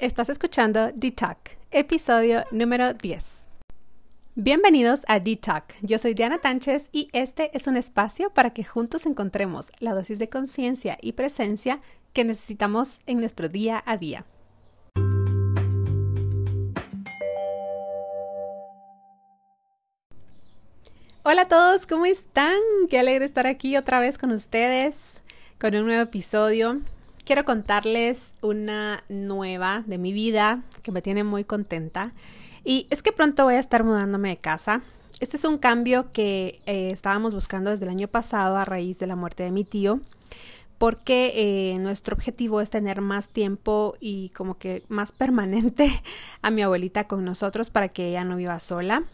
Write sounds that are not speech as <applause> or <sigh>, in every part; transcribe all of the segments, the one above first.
Estás escuchando D-Talk, episodio número 10. Bienvenidos a D-Talk. Yo soy Diana Tánchez y este es un espacio para que juntos encontremos la dosis de conciencia y presencia que necesitamos en nuestro día a día. Hola a todos, ¿cómo están? Qué alegre estar aquí otra vez con ustedes con un nuevo episodio. Quiero contarles una nueva de mi vida que me tiene muy contenta. Y es que pronto voy a estar mudándome de casa. Este es un cambio que eh, estábamos buscando desde el año pasado a raíz de la muerte de mi tío porque eh, nuestro objetivo es tener más tiempo y como que más <laughs> permanente a mi abuelita con nosotros para que ella no viva sola.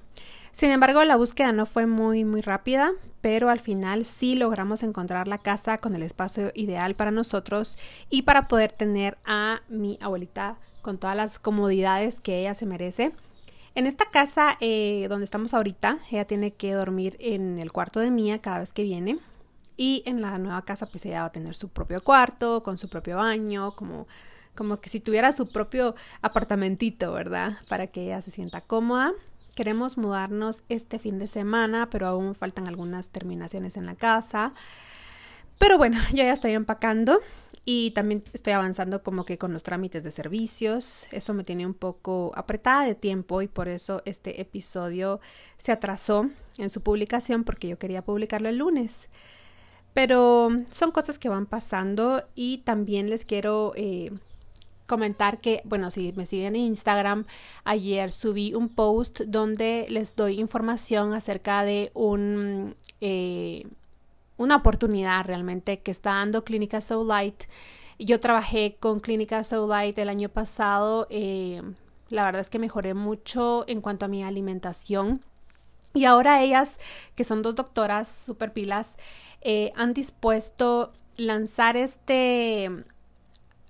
Sin embargo, la búsqueda no fue muy muy rápida, pero al final sí logramos encontrar la casa con el espacio ideal para nosotros y para poder tener a mi abuelita con todas las comodidades que ella se merece. En esta casa eh, donde estamos ahorita, ella tiene que dormir en el cuarto de Mía cada vez que viene. Y en la nueva casa, pues ella va a tener su propio cuarto, con su propio baño, como, como que si tuviera su propio apartamentito, ¿verdad? Para que ella se sienta cómoda. Queremos mudarnos este fin de semana, pero aún faltan algunas terminaciones en la casa. Pero bueno, yo ya estoy empacando y también estoy avanzando como que con los trámites de servicios. Eso me tiene un poco apretada de tiempo y por eso este episodio se atrasó en su publicación porque yo quería publicarlo el lunes. Pero son cosas que van pasando y también les quiero eh, comentar que, bueno, si me siguen en Instagram, ayer subí un post donde les doy información acerca de un, eh, una oportunidad realmente que está dando Clínica Soul Light. Yo trabajé con Clínica Soul Light el año pasado. Eh, la verdad es que mejoré mucho en cuanto a mi alimentación. Y ahora ellas, que son dos doctoras super pilas, eh, han dispuesto lanzar este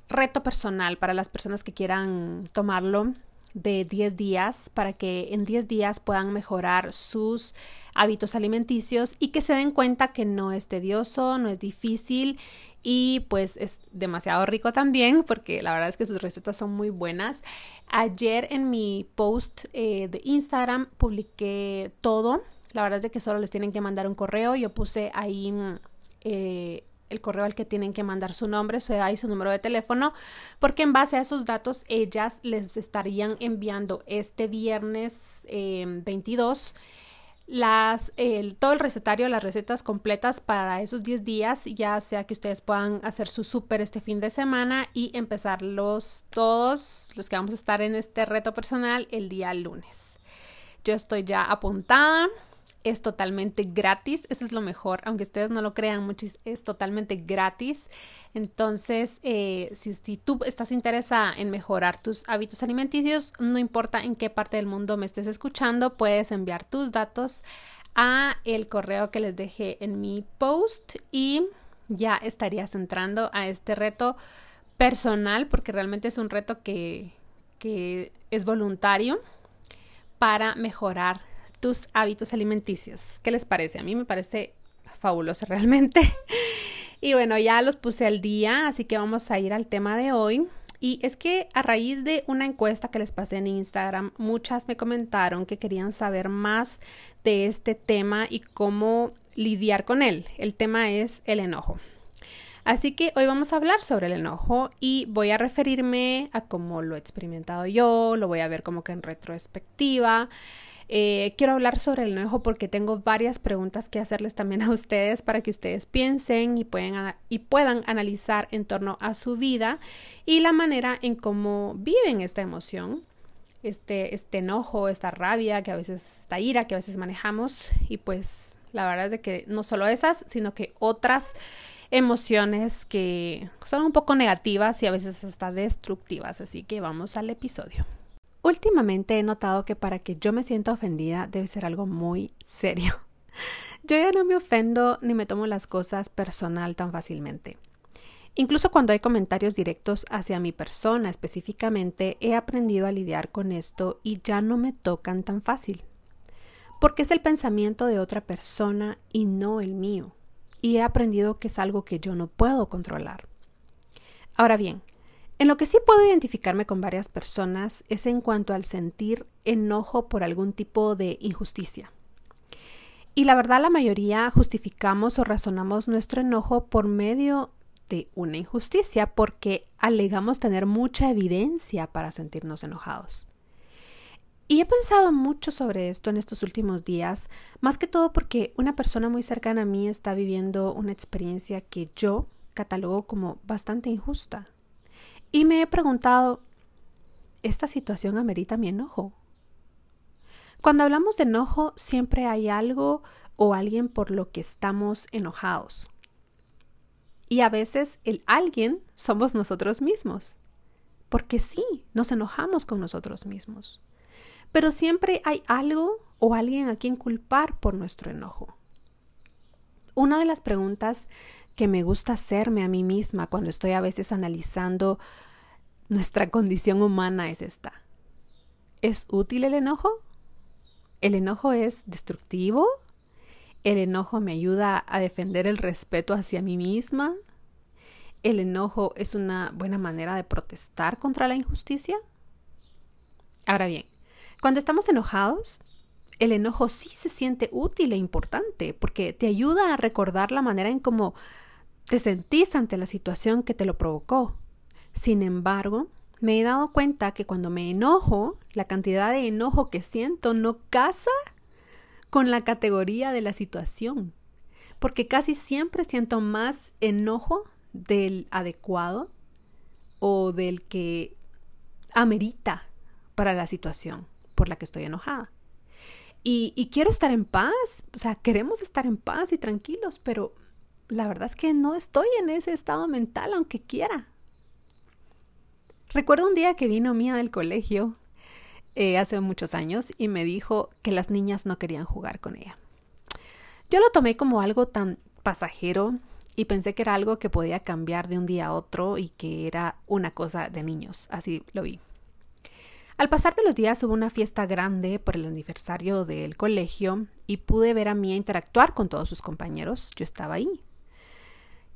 reto personal para las personas que quieran tomarlo de 10 días para que en 10 días puedan mejorar sus hábitos alimenticios y que se den cuenta que no es tedioso, no es difícil y pues es demasiado rico también porque la verdad es que sus recetas son muy buenas. Ayer en mi post eh, de Instagram publiqué todo. La verdad es que solo les tienen que mandar un correo. Yo puse ahí eh, el correo al que tienen que mandar su nombre, su edad y su número de teléfono, porque en base a esos datos ellas les estarían enviando este viernes 22 em, las, el, todo el recetario, las recetas completas para esos 10 días, ya sea que ustedes puedan hacer su súper este fin de semana y empezarlos todos los que vamos a estar en este reto personal el día lunes. Yo estoy ya apuntada, es totalmente gratis, eso es lo mejor, aunque ustedes no lo crean, muchis, es totalmente gratis. Entonces, eh, si, si, tú estás interesada en mejorar tus hábitos alimenticios, no importa en qué parte del mundo me estés escuchando, puedes enviar tus datos a el correo que les dejé en mi post y ya estarías entrando a este reto personal, porque realmente es un reto que, que es voluntario para mejorar tus hábitos alimenticios. ¿Qué les parece? A mí me parece fabuloso <laughs> realmente. y bueno, ya los puse al día, así que vamos a ir al tema de hoy. Y es que a raíz de una encuesta que les pasé en Instagram, muchas me comentaron que querían saber más de este tema y cómo lidiar con él. El tema es el enojo. Así que hoy vamos a hablar sobre el enojo y voy a referirme a cómo lo he experimentado yo, lo voy a ver como que en retrospectiva, eh, quiero hablar sobre el enojo porque tengo varias preguntas que hacerles también a ustedes para que ustedes piensen y, puedan analizar en torno a su vida y la manera en cómo viven esta emoción, este, este enojo, esta rabia, que a veces, esta ira que a veces manejamos y pues la verdad es de que no solo esas, sino que otras emociones que son un poco negativas y a veces hasta destructivas. Así que vamos al episodio. Últimamente he notado que para que yo me sienta ofendida debe ser algo muy serio. <laughs> Yo ya no me ofendo ni me tomo las cosas personal tan fácilmente. Incluso cuando hay comentarios directos hacia mi persona específicamente, he aprendido a lidiar con esto y ya no me tocan tan fácil. Porque es el pensamiento de otra persona y no el mío. Y he aprendido que es algo que yo no puedo controlar. Ahora bien, En lo que sí puedo identificarme con varias personas es en cuanto al sentir enojo por algún tipo de injusticia. Y la verdad la mayoría justificamos o razonamos nuestro enojo por medio de una injusticia porque alegamos tener mucha evidencia para sentirnos enojados. Y he pensado mucho sobre esto en estos últimos días, más que todo porque una persona muy cercana a mí está viviendo una experiencia que yo catalogo como bastante injusta. Y me he preguntado, ¿esta situación amerita mi enojo? Cuando hablamos de enojo, siempre hay algo o alguien por lo que estamos enojados. Y a veces el alguien somos nosotros mismos. Porque sí, nos enojamos con nosotros mismos. Pero siempre hay algo o alguien a quien culpar por nuestro enojo. Una de las preguntas que me gusta hacerme a mí misma cuando estoy a veces analizando nuestra condición humana es esta. ¿Es útil el enojo? ¿El enojo es destructivo? ¿El enojo me ayuda a defender el respeto hacia mí misma? ¿El enojo es una buena manera de protestar contra la injusticia? Ahora bien, cuando estamos enojados, el enojo sí se siente útil e importante porque te ayuda a recordar la manera en cómo te sentís ante la situación que te lo provocó. Sin embargo, me he dado cuenta que cuando me enojo, la cantidad de enojo que siento no casa con la categoría de la situación, porque casi siempre siento más enojo del adecuado o del que amerita para la situación por la que estoy enojada. Y, quiero estar en paz, o sea, queremos estar en paz y tranquilos, pero la verdad es que no estoy en ese estado mental, aunque quiera. Recuerdo un día que vino Mía del colegio eh, hace muchos años y me dijo que las niñas no querían jugar con ella. Yo lo tomé como algo tan pasajero y pensé que era algo que podía cambiar de un día a otro y que era una cosa de niños, así lo vi. Al pasar de los días hubo una fiesta grande por el aniversario del colegio y pude ver a Mía interactuar con todos sus compañeros. Yo estaba ahí.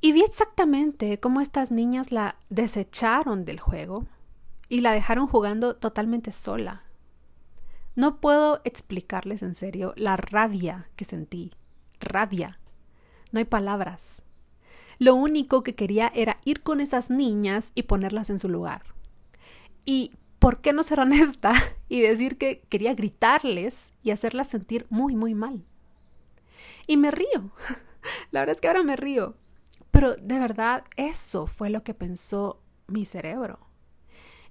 Y vi exactamente cómo estas niñas la desecharon del juego y la dejaron jugando totalmente sola. No puedo explicarles en serio la rabia que sentí. Rabia. No hay palabras. Lo único que quería era ir con esas niñas y ponerlas en su lugar. Y ¿por qué no ser honesta <laughs> y decir que quería gritarles y hacerlas sentir muy, muy mal? Y me río. <laughs> La verdad es que ahora me río. Pero de verdad eso fue lo que pensó mi cerebro.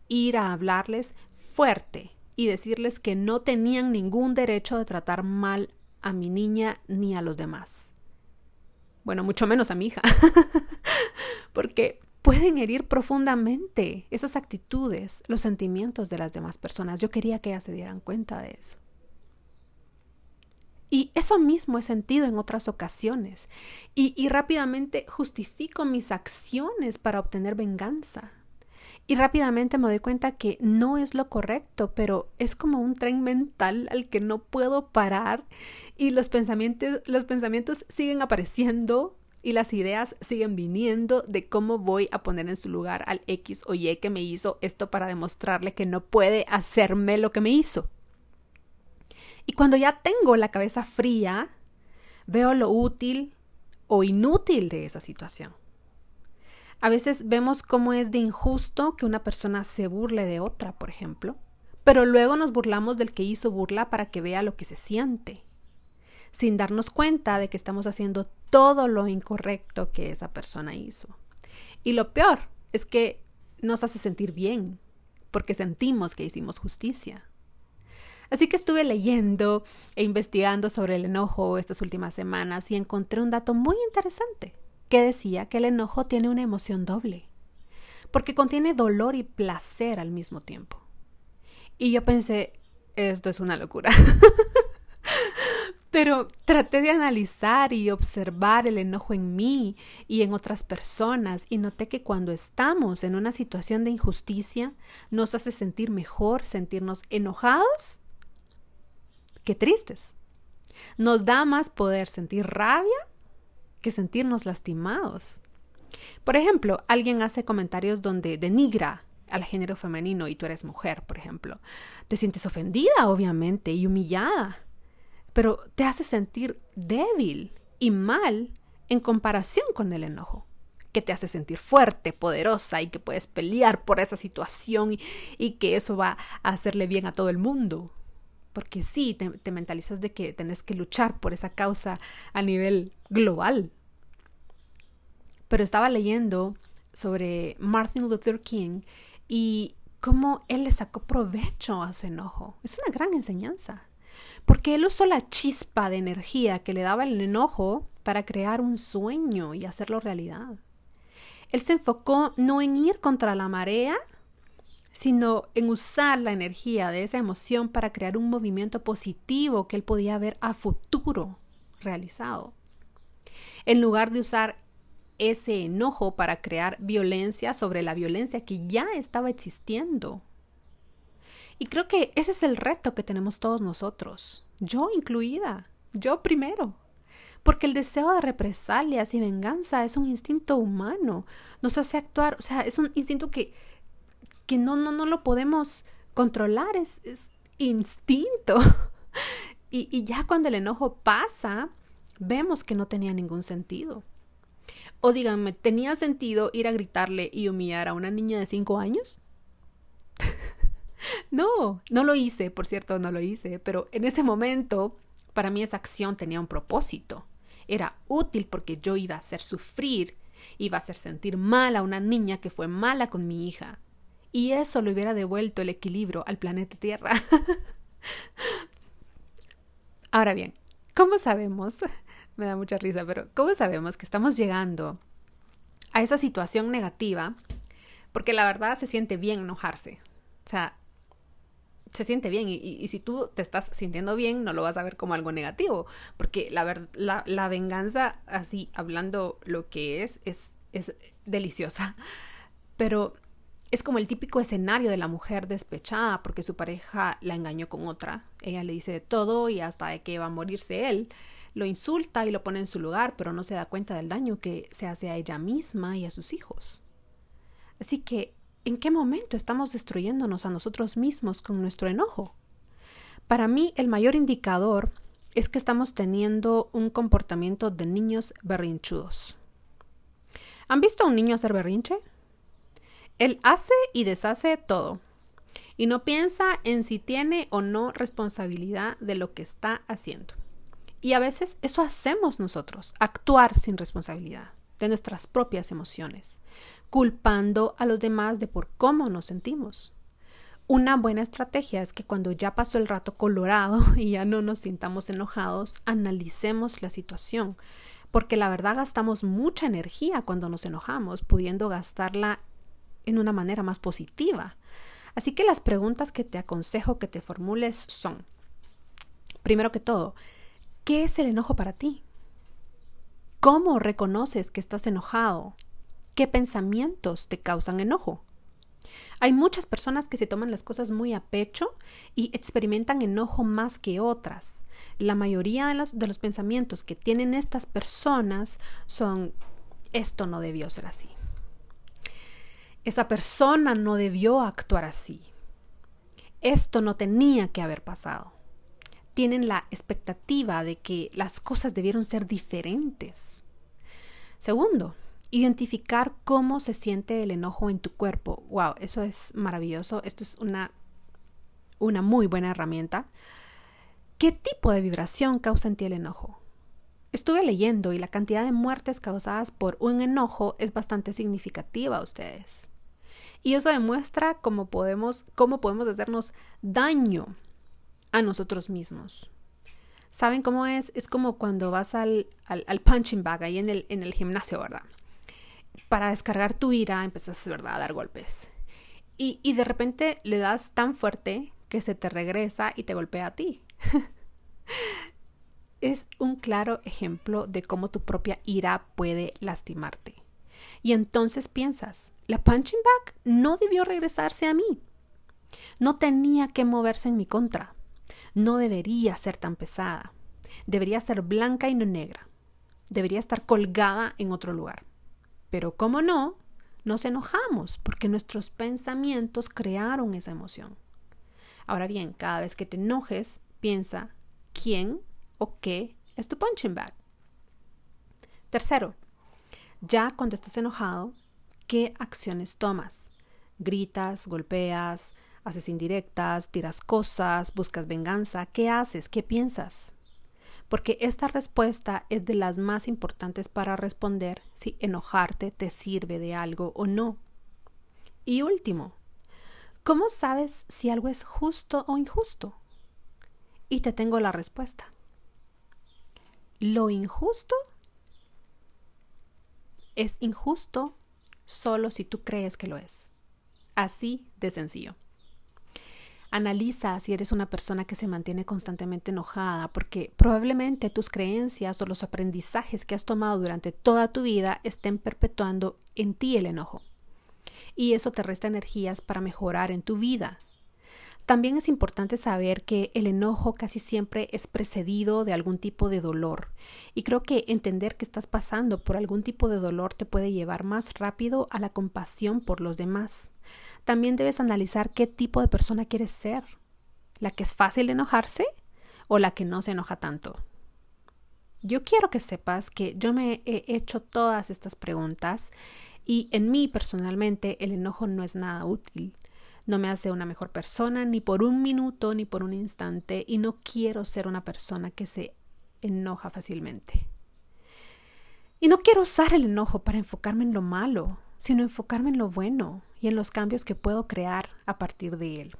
Ir a hablarles fuerte y decirles que no tenían ningún derecho de tratar mal a mi niña ni a los demás. Bueno, mucho menos a mi hija. <laughs> Porque pueden herir profundamente esas actitudes, los sentimientos de las demás personas. Yo quería que ellas se dieran cuenta de eso. Y eso mismo he sentido en otras ocasiones. Y, rápidamente justifico mis acciones para obtener venganza. Y rápidamente me doy cuenta que no es lo correcto, pero es como un tren mental al que no puedo parar y los pensamientos, los pensamientos siguen apareciendo y las ideas siguen viniendo de cómo voy a poner en su lugar al X o Y que me hizo esto para demostrarle que no puede hacerme lo que me hizo. Y cuando ya tengo la cabeza fría, veo lo útil o inútil de esa situación. A veces vemos cómo es de injusto que una persona se burle de otra, por ejemplo, pero luego nos burlamos del que hizo burla para que vea lo que se siente sin darnos cuenta de que estamos haciendo todo lo incorrecto que esa persona hizo. Y lo peor es que nos hace sentir bien, porque sentimos que hicimos justicia. Así que estuve leyendo e investigando sobre el enojo estas últimas semanas y encontré un dato muy interesante que decía que el enojo tiene una emoción doble, porque contiene dolor y placer al mismo tiempo. Y yo pensé, esto es una locura. <laughs> Pero traté de analizar y observar el enojo en mí y en otras personas y noté que cuando estamos en una situación de injusticia nos hace sentir mejor sentirnos enojados que tristes. Nos da más poder sentir rabia que sentirnos lastimados. Por ejemplo, alguien hace comentarios donde denigra al género femenino y tú eres mujer, por ejemplo. Te sientes ofendida, obviamente, y humillada, pero te hace sentir débil y mal en comparación con el enojo, que te hace sentir fuerte, poderosa y que puedes pelear por esa situación y, y que eso va a hacerle bien a todo el mundo. Porque sí, te, mentalizas de que tenés que luchar por esa causa a nivel global. Pero estaba leyendo sobre Martin Luther King y cómo él le sacó provecho a su enojo. Es una gran enseñanza, porque él usó la chispa de energía que le daba el enojo para crear un sueño y hacerlo realidad. Él se enfocó no en ir contra la marea, sino en usar la energía de esa emoción para crear un movimiento positivo que él podía ver a futuro realizado. En lugar de usar ese enojo para crear violencia sobre la violencia que ya estaba existiendo. Y creo que ese es el reto que tenemos todos nosotros, yo incluida, yo primero. Porque el deseo de represalias y venganza es un instinto humano, nos hace actuar, o sea, es un instinto que, que no, no, no lo podemos controlar, es, es instinto. <laughs> Y, y ya cuando el enojo pasa, vemos que no tenía ningún sentido. O díganme, ¿tenía sentido ir a gritarle y humillar a una niña de cinco años? <laughs> no, no lo hice, por cierto, no lo hice, pero en ese momento para mí esa acción tenía un propósito. Era útil porque yo iba a hacer sufrir, iba a hacer sentir mal a una niña que fue mala con mi hija. Y eso le hubiera devuelto el equilibrio al planeta Tierra. <laughs> Ahora bien, ¿cómo sabemos <laughs> me da mucha risa, pero ¿cómo sabemos que estamos llegando a esa situación negativa? Porque la verdad se siente bien enojarse. O sea, se siente bien y, si tú te estás sintiendo bien, no lo vas a ver como algo negativo, porque la, la, la venganza, así hablando lo que es, es, es deliciosa, <laughs> pero es como el típico escenario de la mujer despechada porque su pareja la engañó con otra. Ella le dice de todo y hasta de que va a morirse él lo insulta y lo pone en su lugar, pero no se da cuenta del daño que se hace a ella misma y a sus hijos. Así que, ¿en qué momento estamos destruyéndonos a nosotros mismos con nuestro enojo? Para mí, el mayor indicador es que estamos teniendo un comportamiento de niños berrinchudos. ¿Han visto a un niño hacer berrinche? Él hace y deshace todo y no piensa en si tiene o no responsabilidad de lo que está haciendo. Y a veces eso hacemos nosotros, actuar sin responsabilidad de nuestras propias emociones, culpando a los demás de por cómo nos sentimos. Una buena estrategia es que cuando ya pasó el rato colorado <laughs> y ya no nos sintamos enojados, analicemos la situación, porque la verdad gastamos mucha energía cuando nos enojamos, pudiendo gastarla en una manera más positiva. Así que las preguntas que te aconsejo que te formules son, primero que todo, ¿Qué es el enojo para ti? ¿Cómo reconoces que estás enojado? ¿Qué pensamientos te causan enojo? Hay muchas personas que se toman las cosas muy a pecho y experimentan enojo más que otras. La mayoría de los, pensamientos que tienen estas personas son, esto no debió ser así. Esa persona no debió actuar así. Esto no tenía que haber pasado tienen la expectativa de que las cosas debieron ser diferentes. Segundo, identificar cómo se siente el enojo en tu cuerpo. Wow, eso es maravilloso. Esto es una, una muy buena herramienta. ¿Qué tipo de vibración causa en ti el enojo? Estuve leyendo y la cantidad de muertes causadas por un enojo es bastante significativa a ustedes. Y eso demuestra cómo podemos, cómo podemos hacernos daño a nosotros mismos. ¿Saben cómo es? Es como cuando vas al, al, punching bag ahí en el, en el gimnasio, ¿verdad? Para descargar tu ira empiezas, ¿verdad?, a dar golpes. Y, y de repente le das tan fuerte que se te regresa y te golpea a ti. <laughs> es un claro ejemplo de cómo tu propia ira puede lastimarte. Y entonces piensas, la punching bag no debió regresarse a mí. No tenía que moverse en mi contra no debería ser tan pesada. Debería ser blanca y no negra. Debería estar colgada en otro lugar. Pero como no, nos enojamos porque nuestros pensamientos crearon esa emoción. Ahora bien, cada vez que te enojes, piensa quién o qué es tu punching bag. Tercero, ya cuando estás enojado, ¿qué acciones tomas? Gritas, golpeas, haces indirectas, tiras cosas, buscas venganza. ¿Qué haces? ¿Qué piensas? Porque esta respuesta es de las más importantes para responder si enojarte te sirve de algo o no. Y último, ¿cómo sabes si algo es justo o injusto? Y te tengo la respuesta. Lo injusto es injusto solo si tú crees que lo es. Así de sencillo. Analiza si eres una persona que se mantiene constantemente enojada, porque probablemente tus creencias o los aprendizajes que has tomado durante toda tu vida estén perpetuando en ti el enojo. Y eso te resta energías para mejorar en tu vida. También es importante saber que el enojo casi siempre es precedido de algún tipo de dolor y creo que entender que estás pasando por algún tipo de dolor te puede llevar más rápido a la compasión por los demás. También debes analizar qué tipo de persona quieres ser, la que es fácil de enojarse o la que no se enoja tanto. Yo quiero que sepas que yo me he hecho todas estas preguntas y en mí personalmente el enojo no es nada útil no me hace una mejor persona ni por un minuto ni por un instante y no quiero ser una persona que se enoja fácilmente. Y no quiero usar el enojo para enfocarme en lo malo, sino enfocarme en lo bueno y en los cambios que puedo crear a partir de él.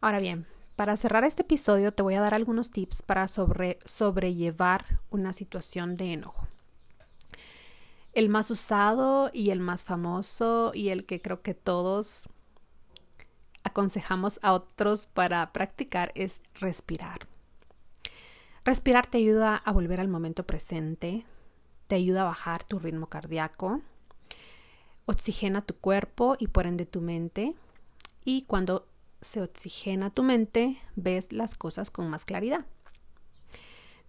Ahora bien, para cerrar este episodio te voy a dar algunos tips para sobre, sobrellevar una situación de enojo. El más usado y el más famoso y el que creo que todos aconsejamos a otros para practicar es respirar. Respirar te ayuda a volver al momento presente, te ayuda a bajar tu ritmo cardíaco, oxigena tu cuerpo y por ende tu mente. Y cuando se oxigena tu mente, ves las cosas con más claridad.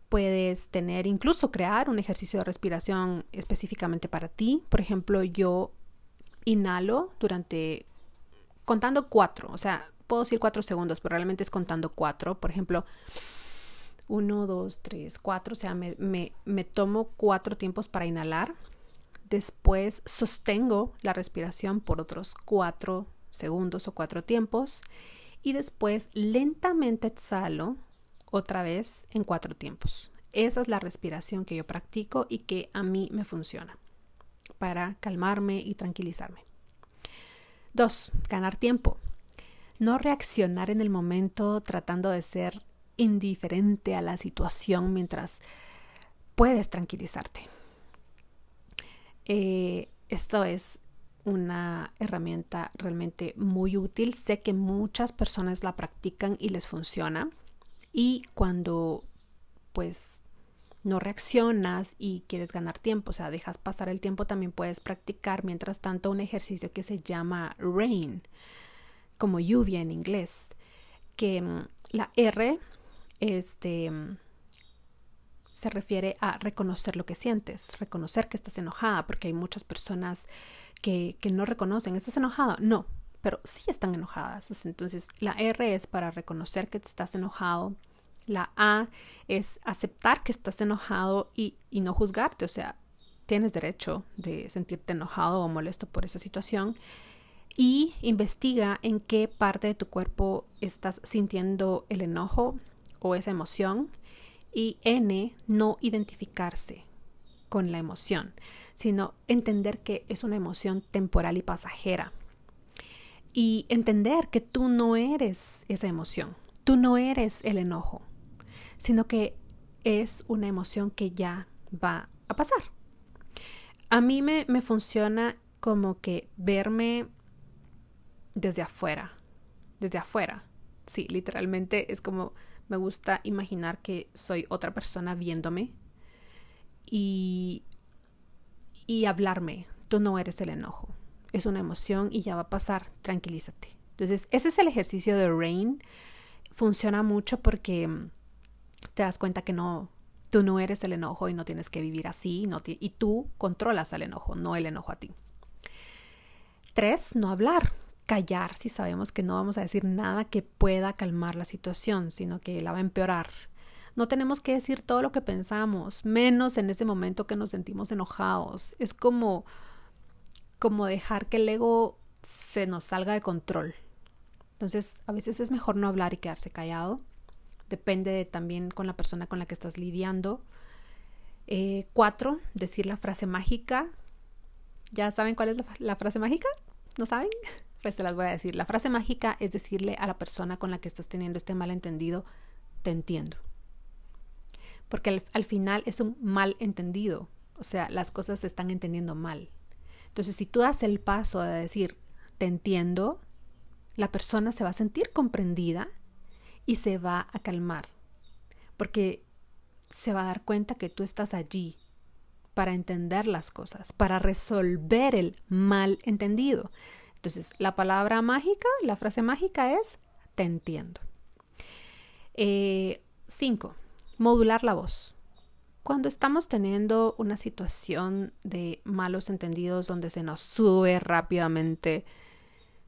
Puedes tener, incluso crear un ejercicio de respiración específicamente para ti. Por ejemplo, yo inhalo durante contando cuatro, o sea, puedo decir cuatro segundos, pero realmente es contando cuatro. Por ejemplo, uno, dos, tres, cuatro, o sea, me, me tomo cuatro tiempos para inhalar. Después sostengo la respiración por otros cuatro segundos o cuatro tiempos. Y después lentamente exhalo otra vez en cuatro tiempos. Esa es la respiración que yo practico y que a mí me funciona para calmarme y tranquilizarme. Dos, ganar tiempo. No reaccionar en el momento tratando de ser indiferente a la situación mientras puedes tranquilizarte. Eh, esto es una herramienta realmente muy útil. Sé que muchas personas la practican y les funciona. Y cuando pues no reaccionas y quieres ganar tiempo, o sea, dejas pasar el tiempo, también puedes practicar mientras tanto un ejercicio que se llama rain, como lluvia en inglés, que mm, la R este, mm, se refiere a reconocer lo que sientes, reconocer que estás enojada, porque hay muchas personas que, que no reconocen, ¿estás enojada? No, pero sí están enojadas. Entonces, la R es para reconocer que estás enojado, la A es aceptar que estás enojado y, no juzgarte, o sea, tienes derecho de sentirte enojado o molesto por esa situación. Y investiga en qué parte de tu cuerpo estás sintiendo el enojo o esa emoción. Y N, no identificarse con la emoción, sino entender que es una emoción temporal y pasajera. Y entender que tú no eres esa emoción, tú no eres el enojo, sino que es una emoción que ya va a pasar. A mí me, me funciona como que verme desde afuera, desde afuera. Sí, literalmente es como me gusta imaginar que soy otra persona viéndome y, y hablarme. Tú no eres el enojo. Es una emoción y ya va a pasar. Tranquilízate. Entonces, ese es el ejercicio de Rain. Funciona mucho porque te das cuenta que no, Tú no eres el enojo y no tienes que vivir así y tú controlas al enojo, no el enojo a ti. Tres, no hablar, callar si sabemos que no vamos a decir nada que pueda calmar la situación, sino que la va a empeorar. No tenemos que decir todo lo que pensamos, menos en ese momento que nos sentimos enojados. Es como como dejar que el ego se nos salga de control. Entonces, a veces es mejor no hablar y quedarse callado. Depende también con la persona con la que estás lidiando. Eh, cuatro, decir la frase mágica. ¿Ya saben cuál es la frase mágica? ¿No saben? <laughs> Pues se las voy a decir. La frase mágica es decirle a la persona con la que estás teniendo este malentendido, te entiendo porque al, final es un mal entendido, o sea, las cosas se están entendiendo mal. Entonces, si tú das el paso de decir, te entiendo, la persona se va a sentir comprendida y se va a calmar, porque se va a dar cuenta que tú estás allí para entender las cosas, para resolver el mal entendido. Entonces, la palabra mágica, la frase mágica es, te entiendo. Eh, cinco, Modular la voz. Cuando estamos teniendo una situación de malos entendidos donde se nos sube rápidamente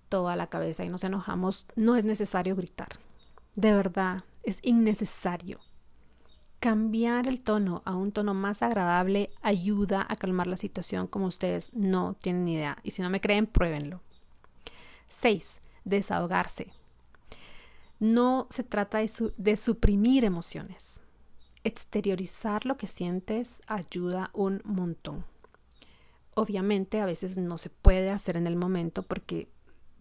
toda la cabeza y nos enojamos, no es necesario gritar. De verdad, es innecesario. Cambiar el tono a un tono más agradable ayuda a calmar la situación como ustedes no tienen idea. Y si no me creen, pruébenlo. 6. Desahogarse. No se trata de, de suprimir emociones exteriorizar lo que sientes ayuda un montón. Obviamente a veces no se puede hacer en el momento porque,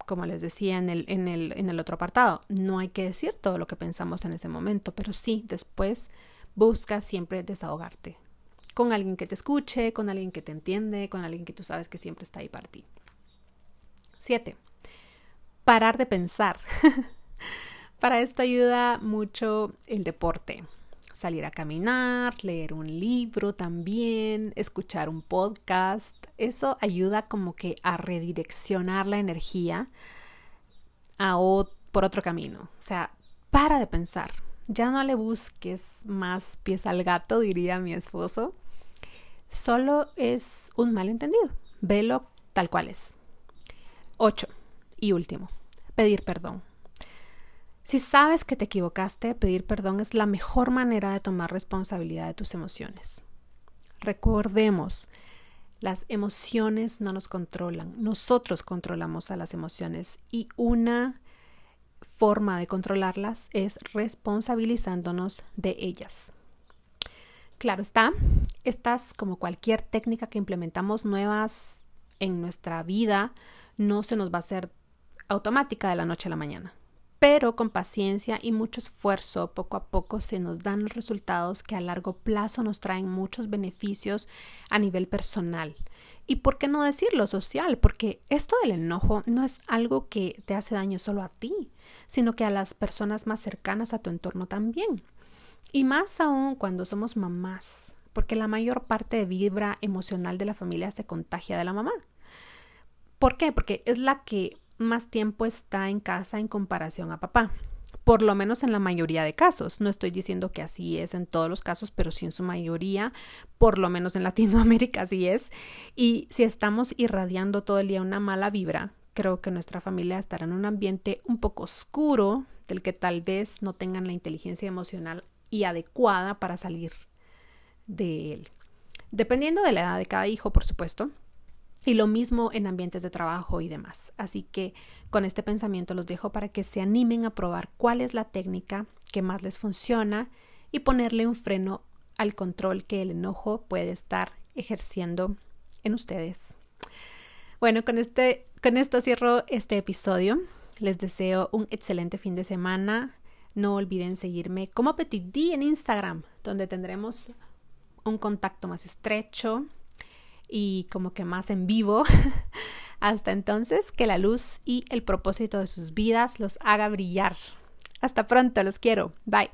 como les decía en el, en el, en el otro apartado, no hay que decir todo lo que pensamos en ese momento, pero sí, después busca siempre desahogarte con alguien que te escuche, con alguien que te entiende, con alguien que tú sabes que siempre está ahí para ti. 7. Parar de pensar. <laughs> para esto ayuda mucho el deporte salir a caminar, leer un libro también, escuchar un podcast. Eso ayuda como que a redireccionar la energía a por otro camino. O sea, para de pensar. Ya no le busques más pies al gato, diría mi esposo. Solo es un malentendido. Velo tal cual es. 8. Y último, pedir perdón. Si sabes que te equivocaste, pedir perdón es la mejor manera de tomar responsabilidad de tus emociones. Recordemos, las emociones no nos controlan, nosotros controlamos a las emociones y una forma de controlarlas es responsabilizándonos de ellas. Claro está, estas como cualquier técnica que implementamos nuevas en nuestra vida no se nos va a hacer automática de la noche a la mañana pero con paciencia y mucho esfuerzo, poco a poco se nos dan los resultados que a largo plazo nos traen muchos beneficios a nivel personal. Y por qué no decirlo social, porque esto del enojo no es algo que te hace daño solo a ti, sino que a las personas más cercanas a tu entorno también. Y más aún cuando somos mamás, porque la mayor parte de vibra emocional de la familia se contagia de la mamá. ¿Por qué? Porque es la que más tiempo está en casa en comparación a papá. Por lo menos en la mayoría de casos. No estoy diciendo que así es en todos los casos, pero sí en su mayoría, por lo menos en <laughs> Latinoamérica así es. Y si estamos irradiando todo el día una mala vibra, creo que nuestra familia estará en un ambiente un poco oscuro, del que tal vez no tengan la inteligencia emocional y adecuada para salir de él. Dependiendo de la edad de cada hijo, por supuesto, y lo mismo en ambientes de trabajo y demás. Así que con este pensamiento los dejo para que se animen a probar cuál es la técnica que más les funciona y ponerle un freno al control que el enojo puede estar ejerciendo en ustedes. Bueno, con, este, con esto cierro este episodio. Les deseo un excelente fin de semana. No olviden seguirme como Petit D en Instagram, donde tendremos un contacto más estrecho y como que más en vivo. <laughs> Hasta entonces, que la luz y el propósito de sus vidas los haga brillar. Hasta pronto, los quiero. Bye.